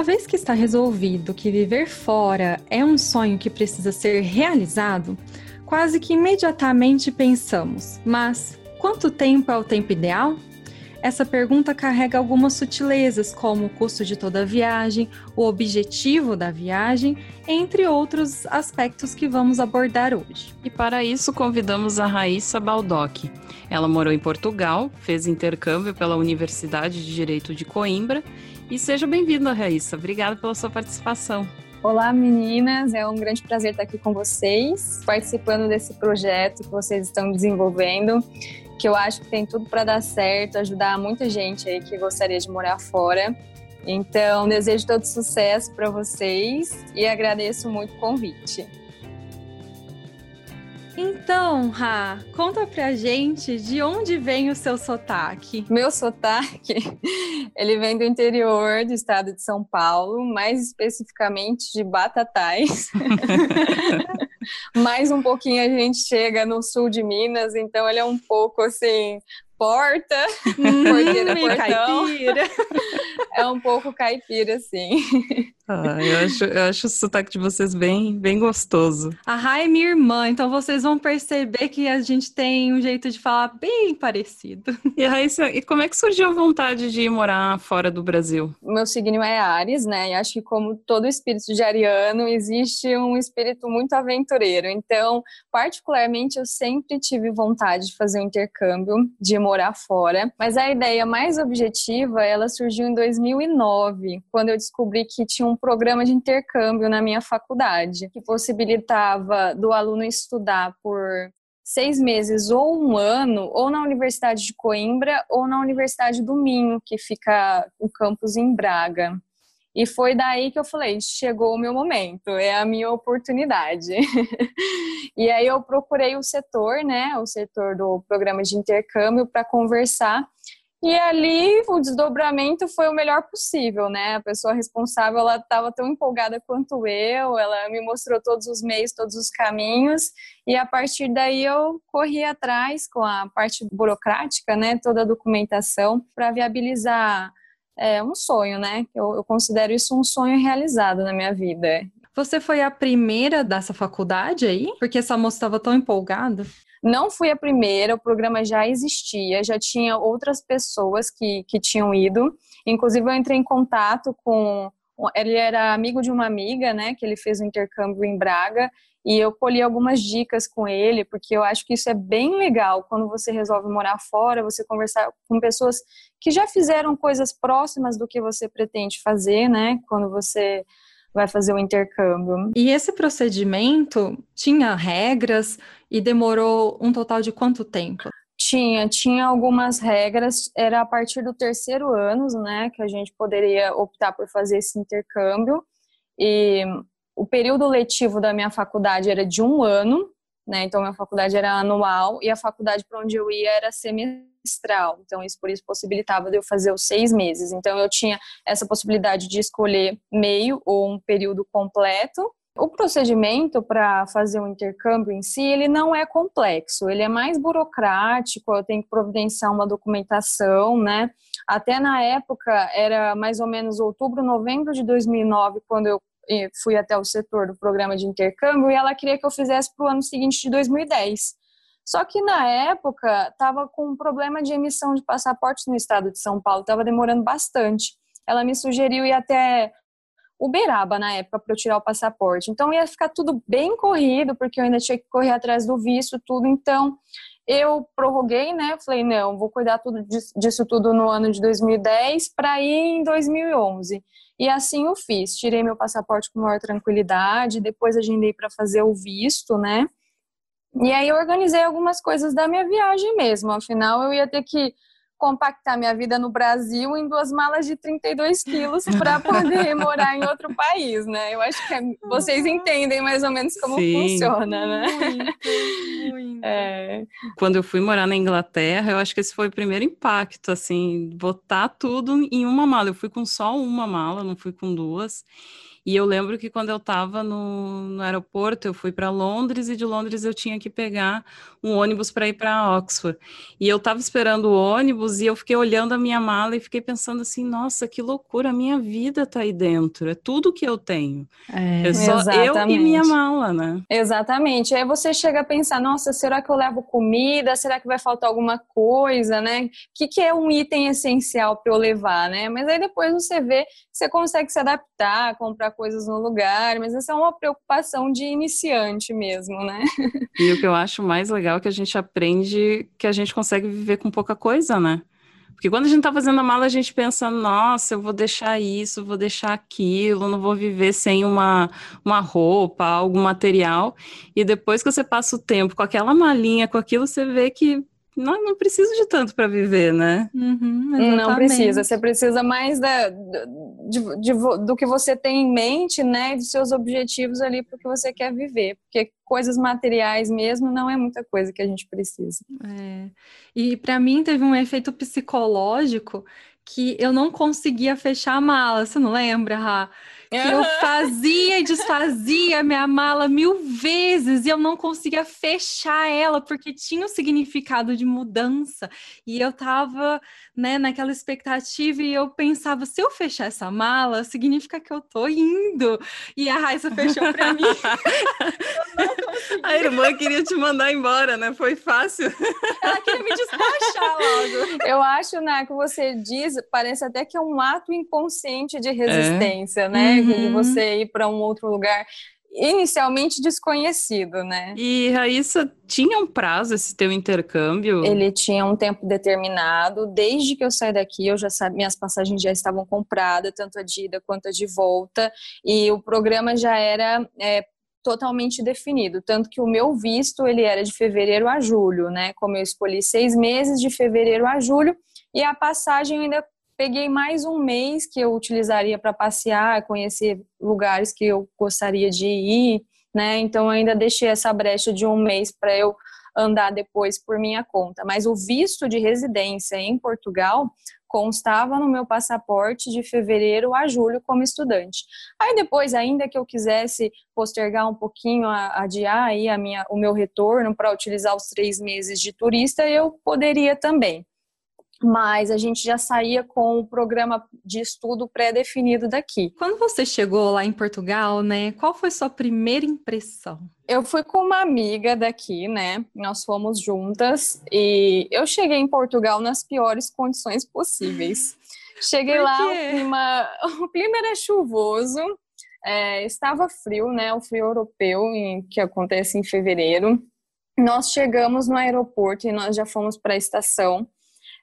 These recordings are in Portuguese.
Uma vez que está resolvido que viver fora é um sonho que precisa ser realizado, quase que imediatamente pensamos: mas quanto tempo é o tempo ideal? Essa pergunta carrega algumas sutilezas, como o custo de toda a viagem, o objetivo da viagem, entre outros aspectos que vamos abordar hoje. E para isso convidamos a Raíssa Baldock. Ela morou em Portugal, fez intercâmbio pela Universidade de Direito de Coimbra e seja bem-vinda, Raíssa. Obrigada pela sua participação. Olá, meninas. É um grande prazer estar aqui com vocês, participando desse projeto que vocês estão desenvolvendo, que eu acho que tem tudo para dar certo, ajudar muita gente aí que gostaria de morar fora. Então, desejo todo sucesso para vocês e agradeço muito o convite. Então, Ra, conta pra gente de onde vem o seu sotaque. Meu sotaque, ele vem do interior do estado de São Paulo, mais especificamente de Batatais. mais um pouquinho a gente chega no sul de Minas, então ele é um pouco assim, porta, hum, porteira, portão. Caipira. É um pouco caipira, sim. Ah, eu, acho, eu acho o sotaque de vocês bem, bem gostoso. A Rai é minha irmã, então vocês vão perceber que a gente tem um jeito de falar bem parecido. E Raíssa, e como é que surgiu a vontade de ir morar fora do Brasil? Meu signo é Ares, né? E acho que como todo espírito de ariano, existe um espírito muito aventureiro. Então, particularmente, eu sempre tive vontade de fazer um intercâmbio, de morar fora. Mas a ideia mais objetiva, ela surgiu em 2009, quando eu descobri que tinha um programa de intercâmbio na minha faculdade, que possibilitava do aluno estudar por seis meses ou um ano, ou na Universidade de Coimbra ou na Universidade do Minho, que fica o campus em Braga. E foi daí que eu falei: chegou o meu momento, é a minha oportunidade. e aí eu procurei o setor, né, o setor do programa de intercâmbio, para conversar e ali o desdobramento foi o melhor possível, né? A pessoa responsável ela estava tão empolgada quanto eu, ela me mostrou todos os meios, todos os caminhos, e a partir daí eu corri atrás com a parte burocrática, né? Toda a documentação para viabilizar é, um sonho, né? Eu, eu considero isso um sonho realizado na minha vida. Você foi a primeira dessa faculdade aí? Porque essa moça estava tão empolgada? Não fui a primeira, o programa já existia, já tinha outras pessoas que, que tinham ido. Inclusive, eu entrei em contato com. Ele era amigo de uma amiga, né, que ele fez um intercâmbio em Braga, e eu colhi algumas dicas com ele, porque eu acho que isso é bem legal quando você resolve morar fora, você conversar com pessoas que já fizeram coisas próximas do que você pretende fazer, né, quando você vai fazer o intercâmbio. E esse procedimento tinha regras e demorou um total de quanto tempo? Tinha, tinha algumas regras, era a partir do terceiro ano, né, que a gente poderia optar por fazer esse intercâmbio. E o período letivo da minha faculdade era de um ano, né, então minha faculdade era anual e a faculdade para onde eu ia era semestral semestral. Então, isso por isso possibilitava de eu fazer os seis meses. Então, eu tinha essa possibilidade de escolher meio ou um período completo. O procedimento para fazer um intercâmbio em si, ele não é complexo, ele é mais burocrático, eu tenho que providenciar uma documentação, né? Até na época, era mais ou menos outubro, novembro de 2009, quando eu eh, fui até o setor do programa de intercâmbio, e ela queria que eu fizesse para o ano seguinte de 2010. Só que na época estava com um problema de emissão de passaportes no estado de São Paulo, estava demorando bastante. Ela me sugeriu ir até Uberaba na época para eu tirar o passaporte. Então ia ficar tudo bem corrido, porque eu ainda tinha que correr atrás do visto, tudo. Então eu prorroguei, né? Falei, não, vou cuidar tudo disso tudo no ano de 2010 para ir em 2011. E assim eu fiz. Tirei meu passaporte com maior tranquilidade, depois agendei para fazer o visto, né? E aí eu organizei algumas coisas da minha viagem mesmo. Afinal, eu ia ter que compactar minha vida no Brasil em duas malas de 32 quilos para poder morar em outro país, né? Eu acho que é, vocês entendem mais ou menos como Sim. funciona, né? Muito, muito. É. Quando eu fui morar na Inglaterra, eu acho que esse foi o primeiro impacto, assim, botar tudo em uma mala. Eu fui com só uma mala, não fui com duas. E eu lembro que quando eu estava no, no, aeroporto, eu fui para Londres e de Londres eu tinha que pegar um ônibus para ir para Oxford. E eu estava esperando o ônibus e eu fiquei olhando a minha mala e fiquei pensando assim: nossa, que loucura, a minha vida está aí dentro, é tudo que eu tenho. É, é só exatamente. eu e minha mala, né? Exatamente. Aí você chega a pensar: nossa, será que eu levo comida? Será que vai faltar alguma coisa, né? O que, que é um item essencial para eu levar, né? Mas aí depois você vê, você consegue se adaptar, comprar coisas no lugar, mas essa é uma preocupação de iniciante mesmo, né? E o que eu acho mais legal é que a gente aprende que a gente consegue viver com pouca coisa, né? Porque quando a gente tá fazendo a mala, a gente pensa, nossa, eu vou deixar isso, vou deixar aquilo, não vou viver sem uma, uma roupa, algum material. E depois que você passa o tempo com aquela malinha, com aquilo, você vê que não, não preciso de tanto para viver, né? Uhum, não precisa. Você precisa mais da, de, de, do que você tem em mente, né? De seus objetivos ali porque você quer viver. Porque coisas materiais mesmo não é muita coisa que a gente precisa. É. E para mim teve um efeito psicológico que eu não conseguia fechar a mala. Você não lembra, Rá? Que eu fazia e desfazia minha mala mil vezes e eu não conseguia fechar ela porque tinha um significado de mudança e eu tava, né, naquela expectativa e eu pensava, se eu fechar essa mala, significa que eu tô indo. E a Raíssa fechou para mim. a irmã queria te mandar embora, né? Foi fácil. Ela queria me despachar logo. Eu acho, né, que você diz, parece até que é um ato inconsciente de resistência, é. né? Uhum. de você ir para um outro lugar inicialmente desconhecido, né? E Raíssa, tinha um prazo esse teu intercâmbio? Ele tinha um tempo determinado. Desde que eu saí daqui, eu já sabia, minhas passagens já estavam compradas, tanto a de ida quanto a de volta, e o programa já era é, totalmente definido, tanto que o meu visto ele era de fevereiro a julho, né? Como eu escolhi seis meses de fevereiro a julho, e a passagem ainda peguei mais um mês que eu utilizaria para passear, conhecer lugares que eu gostaria de ir, né? Então ainda deixei essa brecha de um mês para eu andar depois por minha conta. Mas o visto de residência em Portugal constava no meu passaporte de fevereiro a julho como estudante. Aí depois, ainda que eu quisesse postergar um pouquinho, adiar aí a minha, o meu retorno para utilizar os três meses de turista, eu poderia também mas a gente já saía com o programa de estudo pré-definido daqui. Quando você chegou lá em Portugal, né, qual foi sua primeira impressão? Eu fui com uma amiga daqui, né? Nós fomos juntas e eu cheguei em Portugal nas piores condições possíveis. Cheguei lá, o clima, o clima era chuvoso, é, estava frio, né? O frio europeu em, que acontece em fevereiro. Nós chegamos no aeroporto e nós já fomos para a estação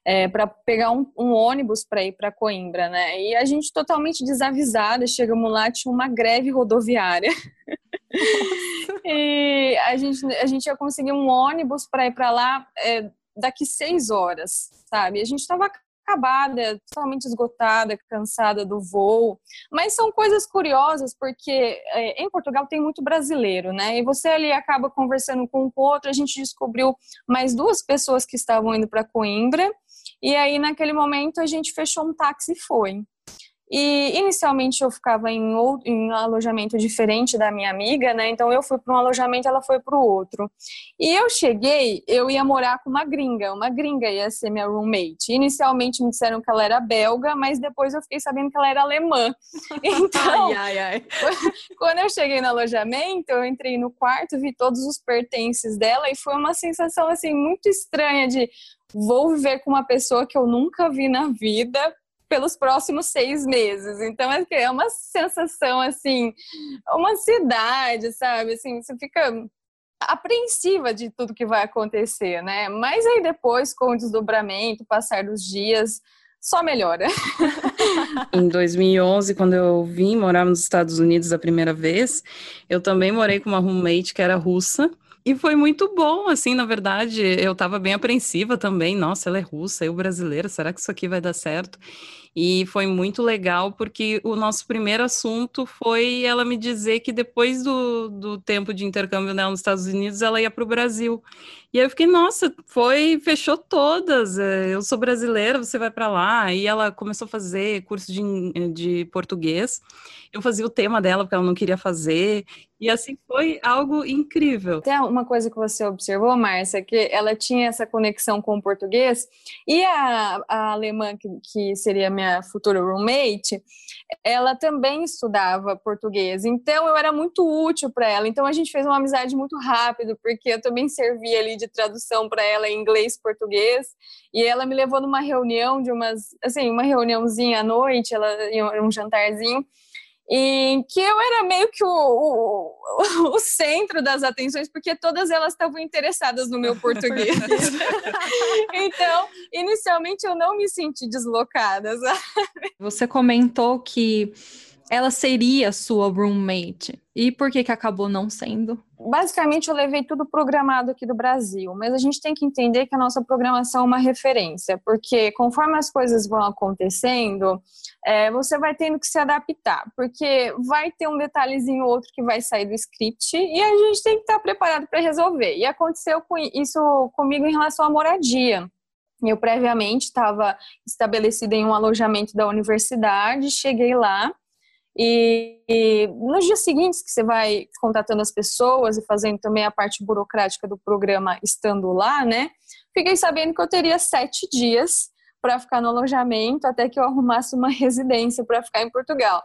é, para pegar um, um ônibus para ir para Coimbra, né? E a gente totalmente desavisada, chegamos lá, tinha uma greve rodoviária. e a gente, a gente ia conseguir um ônibus para ir para lá é, daqui seis horas, sabe? A gente estava acabada, totalmente esgotada, cansada do voo. Mas são coisas curiosas, porque é, em Portugal tem muito brasileiro, né? E você ali acaba conversando com um outro. A gente descobriu mais duas pessoas que estavam indo para Coimbra e aí, naquele momento, a gente fechou um táxi e foi. E inicialmente eu ficava em, outro, em um alojamento diferente da minha amiga, né? Então eu fui para um alojamento, ela foi para o outro. E eu cheguei, eu ia morar com uma gringa, uma gringa ia ser minha roommate. Inicialmente me disseram que ela era belga, mas depois eu fiquei sabendo que ela era alemã. Então, ai, ai, ai. quando eu cheguei no alojamento, eu entrei no quarto, vi todos os pertences dela e foi uma sensação assim muito estranha de vou viver com uma pessoa que eu nunca vi na vida pelos próximos seis meses. Então é, é uma sensação assim, uma cidade, sabe? Assim, você fica apreensiva de tudo que vai acontecer, né? Mas aí depois, com o desdobramento, passar dos dias, só melhora. em 2011, quando eu vim morar nos Estados Unidos a primeira vez, eu também morei com uma roommate que era russa E foi muito bom, assim, na verdade, eu estava bem apreensiva também. Nossa, ela é russa, eu brasileira, será que isso aqui vai dar certo? E foi muito legal porque o nosso primeiro assunto foi ela me dizer que depois do, do tempo de intercâmbio dela nos Estados Unidos, ela ia para o Brasil. E aí eu fiquei, nossa, foi, fechou todas. É, eu sou brasileira, você vai para lá. E ela começou a fazer curso de, de português. Eu fazia o tema dela, porque ela não queria fazer. E assim foi algo incrível. Tem uma coisa que você observou, Márcia, que ela tinha essa conexão com o português. E a, a alemã, que, que seria minha minha futura roommate, ela também estudava português. Então eu era muito útil para ela. Então a gente fez uma amizade muito rápido, porque eu também servia ali de tradução para ela em inglês português. E ela me levou numa reunião de umas, assim, uma reuniãozinha à noite, ela um jantarzinho em que eu era meio que o, o, o, centro das atenções, porque todas elas estavam interessadas no meu português. então, inicialmente eu não me senti deslocada. Sabe? Você comentou que ela seria sua roommate. E por que, que acabou não sendo? Basicamente, eu levei tudo programado aqui do Brasil, mas a gente tem que entender que a nossa programação é uma referência, porque conforme as coisas vão acontecendo, é, você vai tendo que se adaptar, porque vai ter um detalhezinho ou outro que vai sair do script e a gente tem que estar preparado para resolver. E aconteceu com isso comigo em relação à moradia. Eu previamente estava estabelecida em um alojamento da universidade, cheguei lá e, e, nos dias seguintes que você vai contatando as pessoas e fazendo também a parte burocrática do programa estando lá, né? Fiquei sabendo que eu teria sete dias para ficar no alojamento até que eu arrumasse uma residência para ficar em Portugal.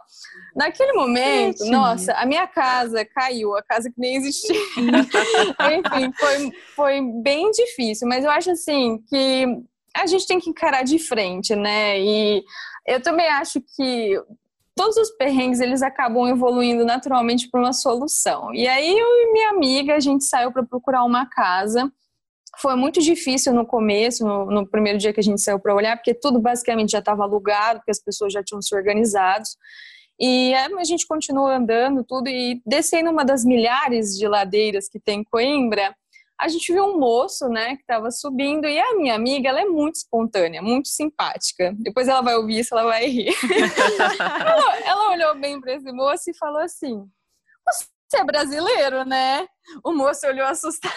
Naquele momento, Gente. nossa, a minha casa caiu, a casa que nem existia. Enfim, foi, foi bem difícil, mas eu acho assim que a gente tem que encarar de frente, né? E eu também acho que todos os perrengues eles acabam evoluindo naturalmente para uma solução. E aí eu e minha amiga a gente saiu para procurar uma casa. Foi muito difícil no começo, no, no primeiro dia que a gente saiu para olhar, porque tudo basicamente já estava alugado, porque as pessoas já tinham se organizado. E a gente continuou andando tudo e descendo uma das milhares de ladeiras que tem em Coimbra, a gente viu um moço, né, que estava subindo, e a minha amiga, ela é muito espontânea, muito simpática. Depois ela vai ouvir isso, ela vai rir. ela, ela olhou bem para esse moço e falou assim: Você é brasileiro, né? O moço olhou assustado.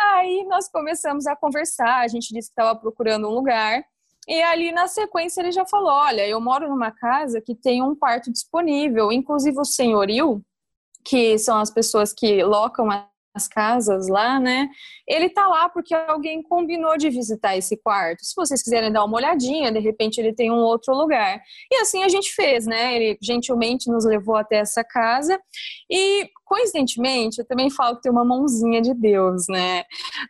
Aí nós começamos a conversar, a gente disse que estava procurando um lugar. E ali na sequência ele já falou: Olha, eu moro numa casa que tem um quarto disponível, inclusive o senhorio, que são as pessoas que locam as casas lá, né? Ele tá lá porque alguém combinou de visitar esse quarto. Se vocês quiserem dar uma olhadinha, de repente ele tem um outro lugar. E assim a gente fez, né? Ele gentilmente nos levou até essa casa e coincidentemente, eu também falo que tem uma mãozinha de Deus, né?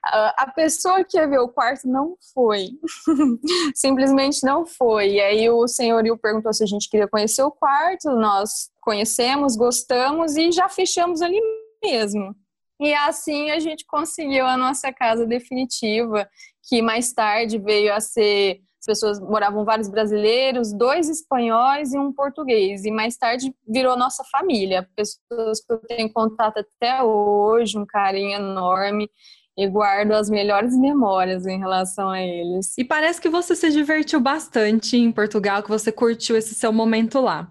A pessoa que ia ver o quarto não foi. Simplesmente não foi. E aí o senhorio perguntou se a gente queria conhecer o quarto, nós conhecemos, gostamos e já fechamos ali mesmo. E assim a gente conseguiu a nossa casa definitiva, que mais tarde veio a ser. As pessoas moravam vários brasileiros, dois espanhóis e um português. E mais tarde virou nossa família. Pessoas que eu tenho contato até hoje, um carinho enorme e guardo as melhores memórias em relação a eles. E parece que você se divertiu bastante em Portugal, que você curtiu esse seu momento lá.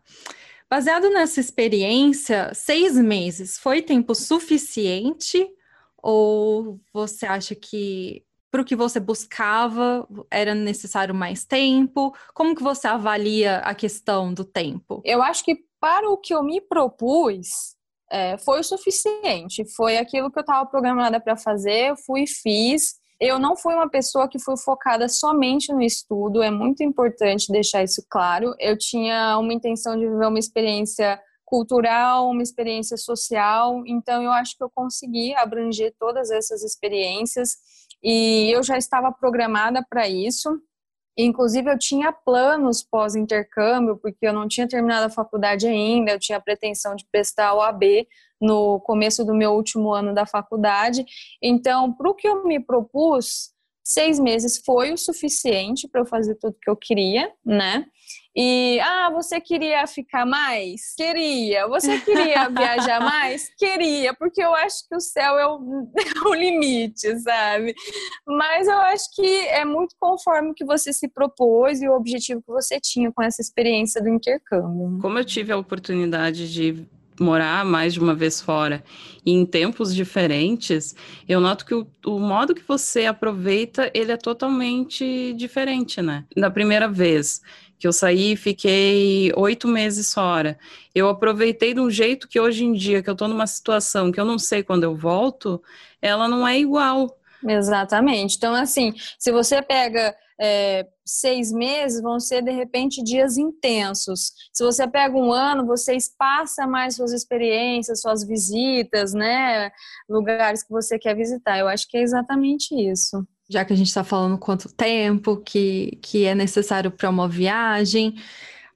Baseado nessa experiência, seis meses foi tempo suficiente? Ou você acha que para o que você buscava era necessário mais tempo? Como que você avalia a questão do tempo? Eu acho que para o que eu me propus é, foi o suficiente. Foi aquilo que eu estava programada para fazer, eu fui e fiz. Eu não fui uma pessoa que foi focada somente no estudo, é muito importante deixar isso claro. Eu tinha uma intenção de viver uma experiência cultural, uma experiência social, então eu acho que eu consegui abranger todas essas experiências e eu já estava programada para isso. Inclusive, eu tinha planos pós-intercâmbio, porque eu não tinha terminado a faculdade ainda, eu tinha a pretensão de prestar o AB no começo do meu último ano da faculdade. Então, para o que eu me propus, seis meses foi o suficiente para eu fazer tudo que eu queria, né? E, ah, você queria ficar mais? Queria. Você queria viajar mais? Queria, porque eu acho que o céu é o, é o, limite, sabe? Mas eu acho que é muito conforme o que você se propôs e o objetivo que você tinha com essa experiência do intercâmbio. Como eu tive a oportunidade de morar mais de uma vez fora e em tempos diferentes, eu noto que o, o, modo que você aproveita, ele é totalmente diferente, né? Na primeira vez, que eu saí fiquei oito meses fora. Eu aproveitei de um jeito que hoje em dia, que eu estou numa situação que eu não sei quando eu volto, ela não é igual. Exatamente. Então, assim, se você pega é, seis meses, vão ser de repente dias intensos. Se você pega um ano, você espaça mais suas experiências, suas visitas, né? Lugares que você quer visitar. Eu acho que é exatamente isso já que a gente está falando quanto tempo que, que é necessário para uma viagem.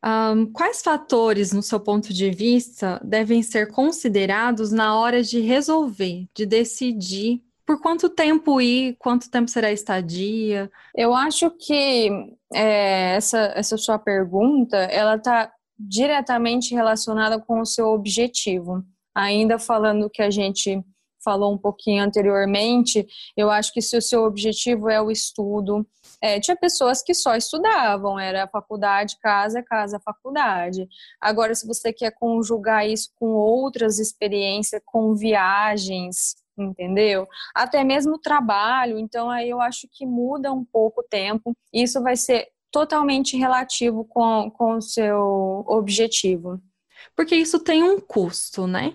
Um, quais fatores, no seu ponto de vista, devem ser considerados na hora de resolver, de decidir por quanto tempo ir, quanto tempo será a estadia? Eu acho que é, essa, essa sua pergunta, ela está diretamente relacionada com o seu objetivo. Ainda falando que a gente falou um pouquinho anteriormente, eu acho que se o seu objetivo é o estudo, é, tinha pessoas que só estudavam, era faculdade, casa, casa, faculdade. Agora, se você quer conjugar isso com outras experiências, com viagens, entendeu? Até mesmo trabalho, então aí eu acho que muda um pouco o tempo. Isso vai ser totalmente relativo com, com o seu objetivo. Porque isso tem um custo, né?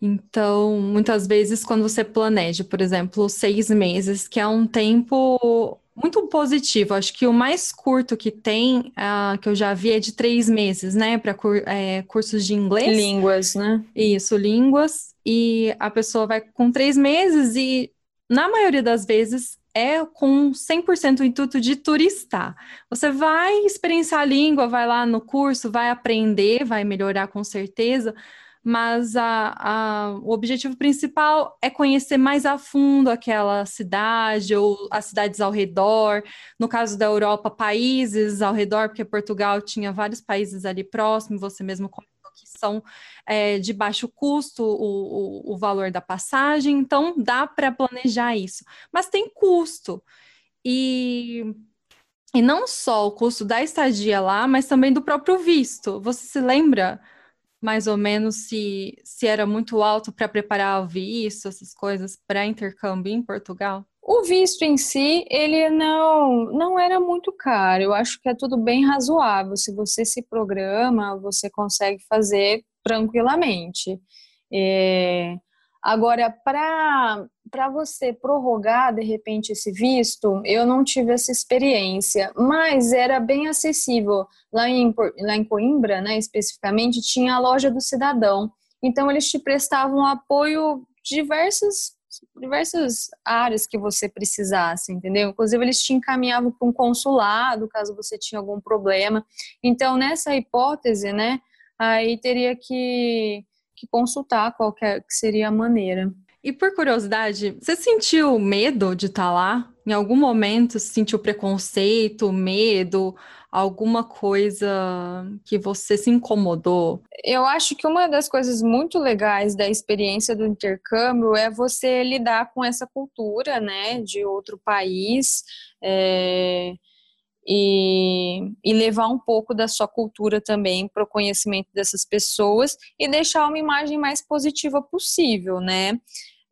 Então, muitas vezes, quando você planeja, por exemplo, seis meses, que é um tempo muito positivo. Acho que o mais curto que tem, uh, que eu já vi, é de três meses, né? Para cur é, cursos de inglês. Línguas, né? Isso, línguas. E a pessoa vai com três meses e, na maioria das vezes, é com 100% o intuito de turistar. Você vai experienciar a língua, vai lá no curso, vai aprender, vai melhorar com certeza, mas a, a, o objetivo principal é conhecer mais a fundo aquela cidade ou as cidades ao redor. No caso da Europa, países ao redor, porque Portugal tinha vários países ali próximos, você mesmo comentou que são é, de baixo custo o, o, o valor da passagem, então dá para planejar isso. Mas tem custo. E e não só o custo da estadia lá, mas também do próprio visto. Você se lembra mais ou menos se, se era muito alto para preparar o visto, essas coisas, para intercâmbio em Portugal? O visto em si, ele não, não era muito caro. Eu acho que é tudo bem razoável. Se você se programa, você consegue fazer tranquilamente. É, Agora, para você prorrogar de repente esse visto, eu não tive essa experiência, mas era bem acessível. Lá em, lá em Coimbra, né, especificamente, tinha a loja do cidadão. Então, eles te prestavam apoio diversas diversas áreas que você precisasse, entendeu? Inclusive eles te encaminhavam para um consulado caso você tinha algum problema. Então nessa hipótese, né, aí teria que que consultar qualquer que seria a maneira. E por curiosidade, você sentiu medo de estar tá lá? Em algum momento sentiu preconceito, medo, alguma coisa que você se incomodou? Eu acho que uma das coisas muito legais da experiência do intercâmbio é você lidar com essa cultura, né, de outro país. É e, e levar um pouco da sua cultura também para o conhecimento dessas pessoas e deixar uma imagem mais positiva possível, né?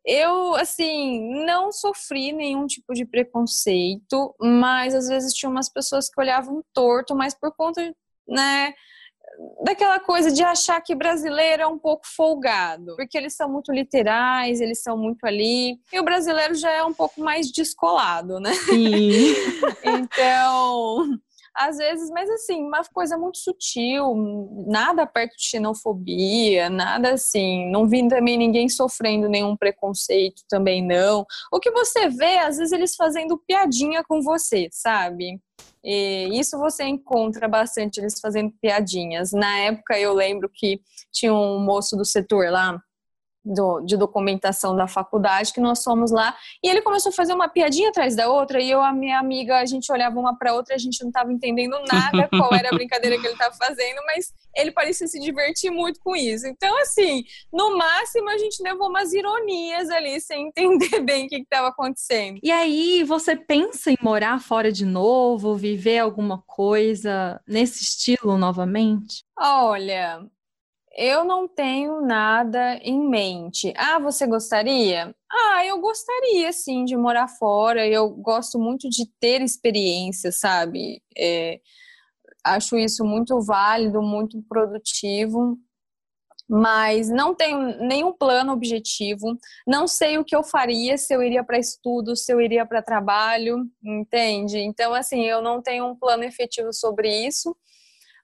Eu, assim, não sofri nenhum tipo de preconceito, mas às vezes tinha umas pessoas que olhavam torto, mas por conta, né, daquela coisa de achar que brasileiro é um pouco folgado, porque eles são muito literais, eles são muito ali, e o brasileiro já é um pouco mais descolado, né? Sim. então, às vezes, mas assim, uma coisa muito sutil, nada perto de xenofobia, nada assim. Não vi também ninguém sofrendo nenhum preconceito também não. O que você vê, às vezes eles fazendo piadinha com você, sabe? E isso você encontra bastante eles fazendo piadinhas. Na época eu lembro que tinha um moço do setor lá do, de documentação da faculdade que nós fomos lá e ele começou a fazer uma piadinha atrás da outra e eu a minha amiga a gente olhava uma para outra a gente não estava entendendo nada qual era a brincadeira que ele estava fazendo mas ele parecia se divertir muito com isso. Então assim no máximo a gente levou umas ironias ali sem entender bem o que estava acontecendo. E aí você pensa em morar fora de novo viver alguma coisa nesse estilo novamente? Olha eu não tenho nada em mente. Ah, você gostaria? Ah, eu gostaria sim de morar fora. Eu gosto muito de ter experiência, sabe? É, acho isso muito válido, muito produtivo. Mas não tenho nenhum plano objetivo. Não sei o que eu faria se eu iria para estudo, se eu iria para trabalho, entende? Então, assim, eu não tenho um plano efetivo sobre isso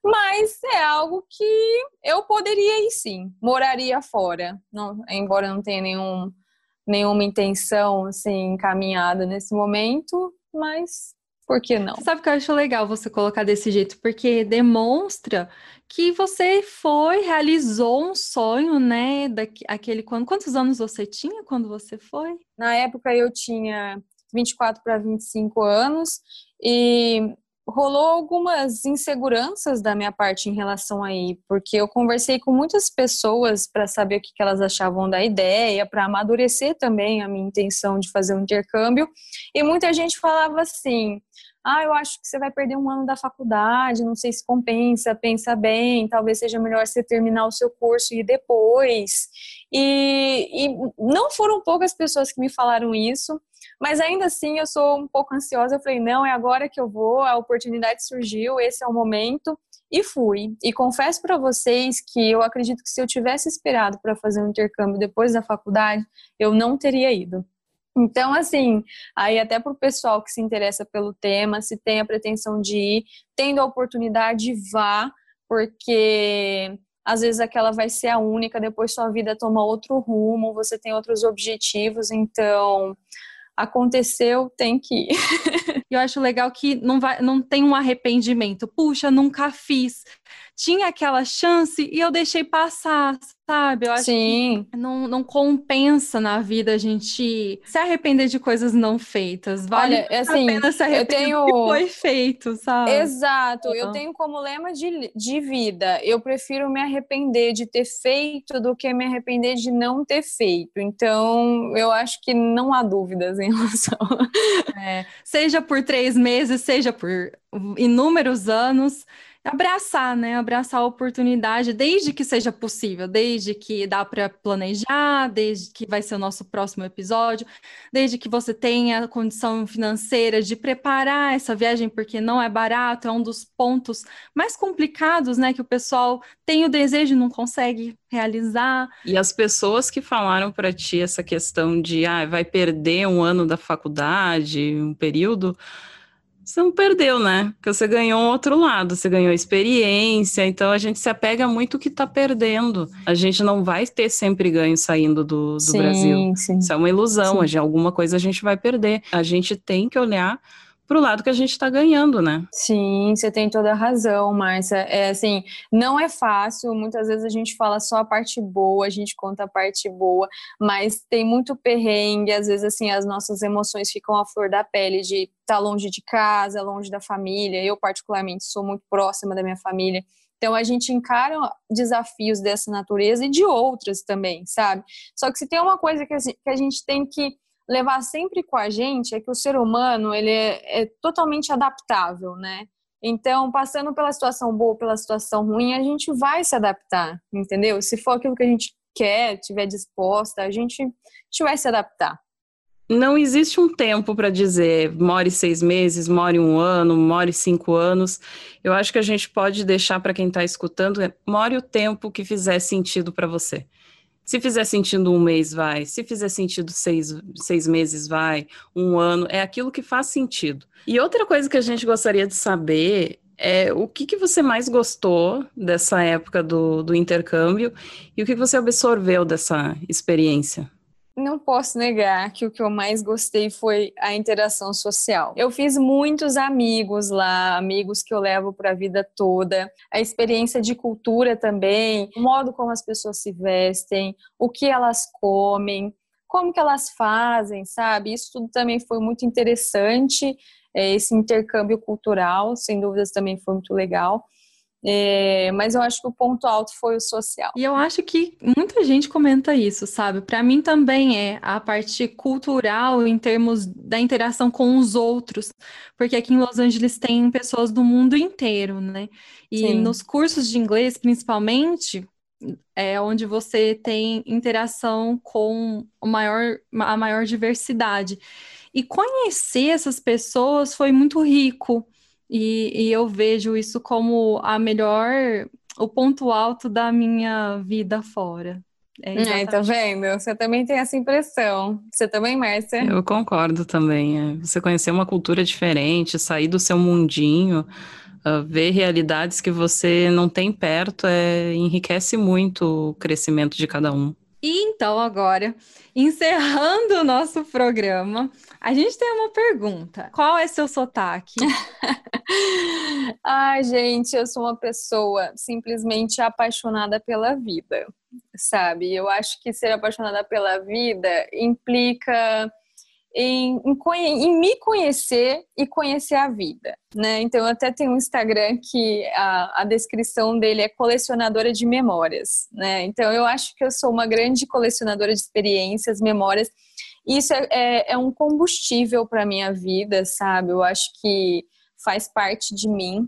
mas é algo que eu poderia ir sim, moraria fora, não, embora não tenha nenhum, nenhuma intenção assim encaminhada nesse momento, mas por que não? Sabe que eu acho legal você colocar desse jeito, porque demonstra que você foi, realizou um sonho, né? Daquele quando quantos anos você tinha quando você foi? Na época eu tinha 24 para 25 anos e rolou algumas inseguranças da minha parte em relação aí, porque eu conversei com muitas pessoas para saber o que, elas achavam da ideia, para amadurecer também a minha intenção de fazer um intercâmbio, e muita gente falava assim: ah, eu acho que você vai perder um ano da faculdade, não sei se compensa, pensa bem, talvez seja melhor você terminar o seu curso e depois. E, e não foram poucas pessoas que me falaram isso. Mas ainda assim eu sou um pouco ansiosa. Eu falei, não, é agora que eu vou, a oportunidade surgiu, esse é o momento. E fui. E confesso para vocês que eu acredito que se eu tivesse esperado para fazer um intercâmbio depois da faculdade, eu não teria ido. Então, assim, aí até para o pessoal que se interessa pelo tema, se tem a pretensão de ir, tendo a oportunidade, vá, porque às vezes aquela vai ser a única, depois sua vida toma outro rumo, você tem outros objetivos, então aconteceu, tem que ir. eu acho legal que não, vai, não tem um arrependimento. Puxa, nunca fiz. Tinha aquela chance e eu deixei passar, sabe? Eu acho Sim. que não, não compensa na vida a gente se arrepender de coisas não feitas. Vale Olha, assim, a pena se arrepender eu tenho... do que foi feito, sabe? Exato. Eu tenho como lema de, de vida, eu prefiro me arrepender de ter feito do que me arrepender de não ter feito. Então, eu acho que não há dúvidas em relação. É, seja por três meses, seja por inúmeros anos abraçar, né? Abraçar a oportunidade, desde que seja possível, desde que dá para planejar, desde que vai ser o nosso próximo episódio, desde que você tenha condição financeira de preparar essa viagem, porque não é barato, é um dos pontos mais complicados, né? Que o pessoal tem o desejo e não consegue realizar. E as pessoas que falaram para ti essa questão de ah, vai perder um ano da faculdade, um período você não perdeu, né? Porque você ganhou um outro lado, você ganhou experiência, então a gente se apega muito o que está perdendo. A gente não vai ter sempre ganho saindo do, do sim, Brasil. Sim. Isso é uma ilusão, sim. alguma coisa a gente vai perder. A gente tem que olhar para o lado que a gente está ganhando, né? Sim, você tem toda a razão, Márcia. É assim, não é fácil. Muitas vezes a gente fala só a parte boa, a gente conta a parte boa, mas tem muito perrengue. Às vezes, assim, as nossas emoções ficam à flor da pele de estar tá longe de casa, longe da família. Eu, particularmente, sou muito próxima da minha família. Então a gente encara desafios dessa natureza e de outras também, sabe? Só que se tem uma coisa que a gente tem que levar sempre com a gente é que o ser humano ele é, é totalmente adaptável, né? Então, passando pela situação boa, pela situação ruim, a gente vai se adaptar, entendeu? Se for aquilo que a gente quer, tiver disposta, a gente, a gente vai se adaptar. Não existe um tempo para dizer more seis meses, more um ano, more cinco anos. Eu acho que a gente pode deixar para quem está escutando, é, more o tempo que fizer sentido para você. Se fizer sentido um mês, vai. Se fizer sentido seis, seis meses, vai. Um ano. É aquilo que faz sentido. E outra coisa que a gente gostaria de saber é o que, que você mais gostou dessa época do, do intercâmbio e o que, que você absorveu dessa experiência? Não posso negar que o que eu mais gostei foi a interação social. Eu fiz muitos amigos lá, amigos que eu levo para a vida toda. A experiência de cultura também, o modo como as pessoas se vestem, o que elas comem, como que elas fazem, sabe? Isso tudo também foi muito interessante. É, esse intercâmbio cultural, sem dúvidas, também foi muito legal. É, mas eu acho que o ponto alto foi o social. E eu acho que muita gente comenta isso, sabe? Para mim também é a parte cultural em termos da interação com os outros, porque aqui em Los Angeles tem pessoas do mundo inteiro, né? E Sim. nos cursos de inglês, principalmente, é onde você tem interação com maior, a maior diversidade. E conhecer essas pessoas foi muito rico. E, e eu vejo isso como a melhor, o ponto alto da minha vida fora. É, é, tá vendo? Você também tem essa impressão. Você também, Márcia? Eu concordo também. É. Você conhecer uma cultura diferente, sair do seu mundinho, uh, ver realidades que você não tem perto, é, enriquece muito o crescimento de cada um. E então, agora, encerrando o nosso programa, a gente tem uma pergunta. Qual é seu sotaque? Ai, gente, eu sou uma pessoa simplesmente apaixonada pela vida, sabe? Eu acho que ser apaixonada pela vida implica em, em, em, me conhecer e conhecer a vida, né? Então, eu até tenho um Instagram que a, a, descrição dele é colecionadora de memórias, né? Então, eu acho que eu sou uma grande colecionadora de experiências, memórias. E isso é, é, é um combustível para minha vida, sabe? Eu acho que faz parte de mim.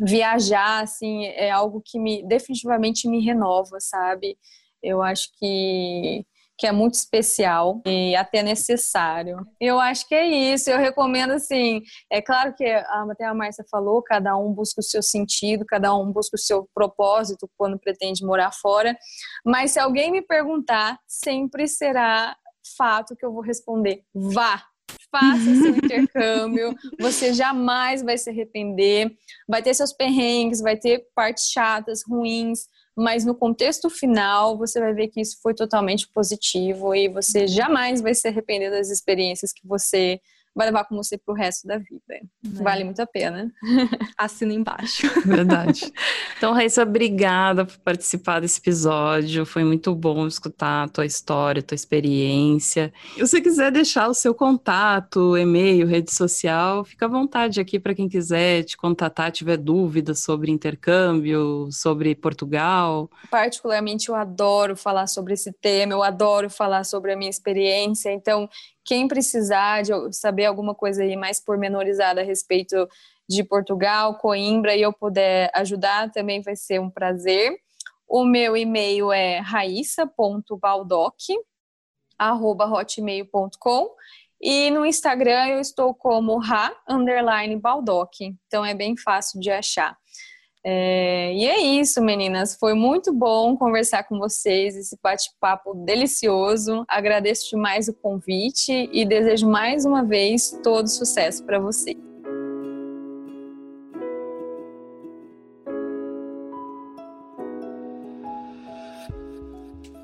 Viajar, assim, é algo que me definitivamente me renova, sabe? Eu acho que que é muito especial e até necessário. Eu acho que é isso. Eu recomendo assim. É claro que até a Márcia falou, cada um busca o seu sentido, cada um busca o seu propósito quando pretende morar fora. Mas se alguém me perguntar, sempre será fato que eu vou responder: vá. Faça seu intercâmbio, você jamais vai se arrepender. Vai ter seus perrengues, vai ter partes chatas, ruins, mas no contexto final você vai ver que isso foi totalmente positivo e você jamais vai se arrepender das experiências que você vai levar com você pro resto da vida. É. Vale muito a pena. Assina embaixo. Verdade. Então, Raíssa, obrigada por participar desse episódio. Foi muito bom escutar a tua história, a tua experiência. Se você quiser deixar o seu contato, e-mail, rede social, fica à vontade aqui para quem quiser te contatar, tiver dúvidas sobre intercâmbio, sobre Portugal. Particularmente, eu adoro falar sobre esse tema, eu adoro falar sobre a minha experiência. Então, quem precisar de saber alguma coisa aí mais pormenorizada a respeito de Portugal, Coimbra e eu puder ajudar, também vai ser um prazer. O meu e-mail é raissa.baldoc@hotmail.com e no Instagram eu estou como ra underline baldoc. Então é bem fácil de achar. É, e é isso, meninas. Foi muito bom conversar com vocês, esse bate-papo delicioso. Agradeço demais o convite e desejo mais uma vez todo sucesso para vocês.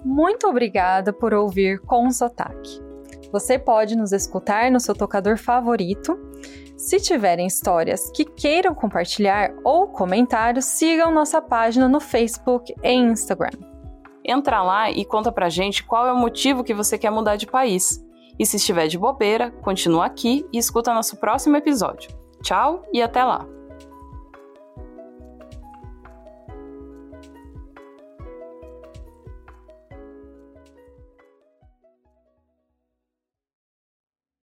Muito obrigada por ouvir com sotaque. Você pode nos escutar no seu tocador favorito se tiverem histórias que queiram compartilhar ou comentários, sigam nossa página no Facebook e Instagram. Entra lá e conta pra gente qual é o motivo que você quer mudar de país. E se estiver de bobeira, continua aqui e escuta nosso próximo episódio. Tchau e até lá!